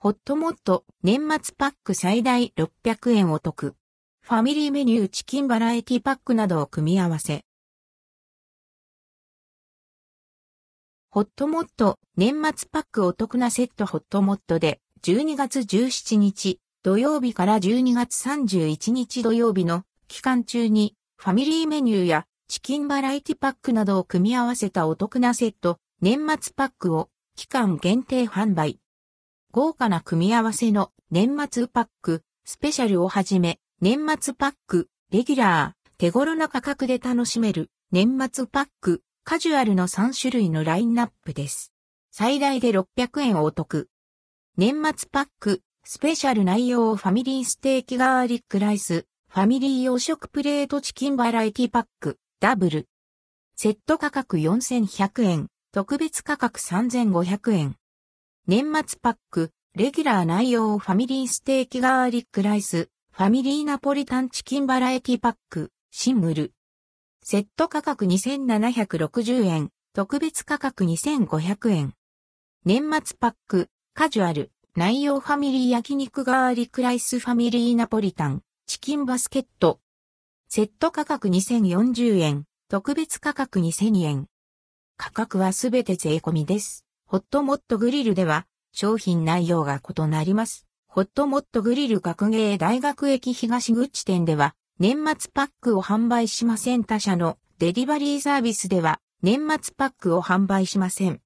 ほっともっと年末パック最大600円お得。ファミリーメニューチキンバラエティパックなどを組み合わせ。ほっともっと年末パックお得なセットほっともっとで12月17日土曜日から12月31日土曜日の期間中にファミリーメニューやチキンバラエティパックなどを組み合わせたお得なセット年末パックを期間限定販売。豪華な組み合わせの年末パック、スペシャルをはじめ、年末パック、レギュラー、手頃な価格で楽しめる年末パック、カジュアルの3種類のラインナップです。最大で600円お得。年末パック、スペシャル内容ファミリーステーキガーリックライス、ファミリー洋食プレートチキンバラエティパック、ダブル。セット価格4100円、特別価格3500円。年末パック、レギュラー内容ファミリーステーキガーリックライス、ファミリーナポリタンチキンバラエティパック、シングル。セット価格2760円、特別価格2500円。年末パック、カジュアル、内容ファミリー焼肉ガーリックライスファミリーナポリタン、チキンバスケット。セット価格2040円、特別価格2000円。価格はすべて税込みです。ホットモットグリルでは商品内容が異なります。ホットモットグリル学芸大学駅東口店では年末パックを販売しません他社のデリバリーサービスでは年末パックを販売しません。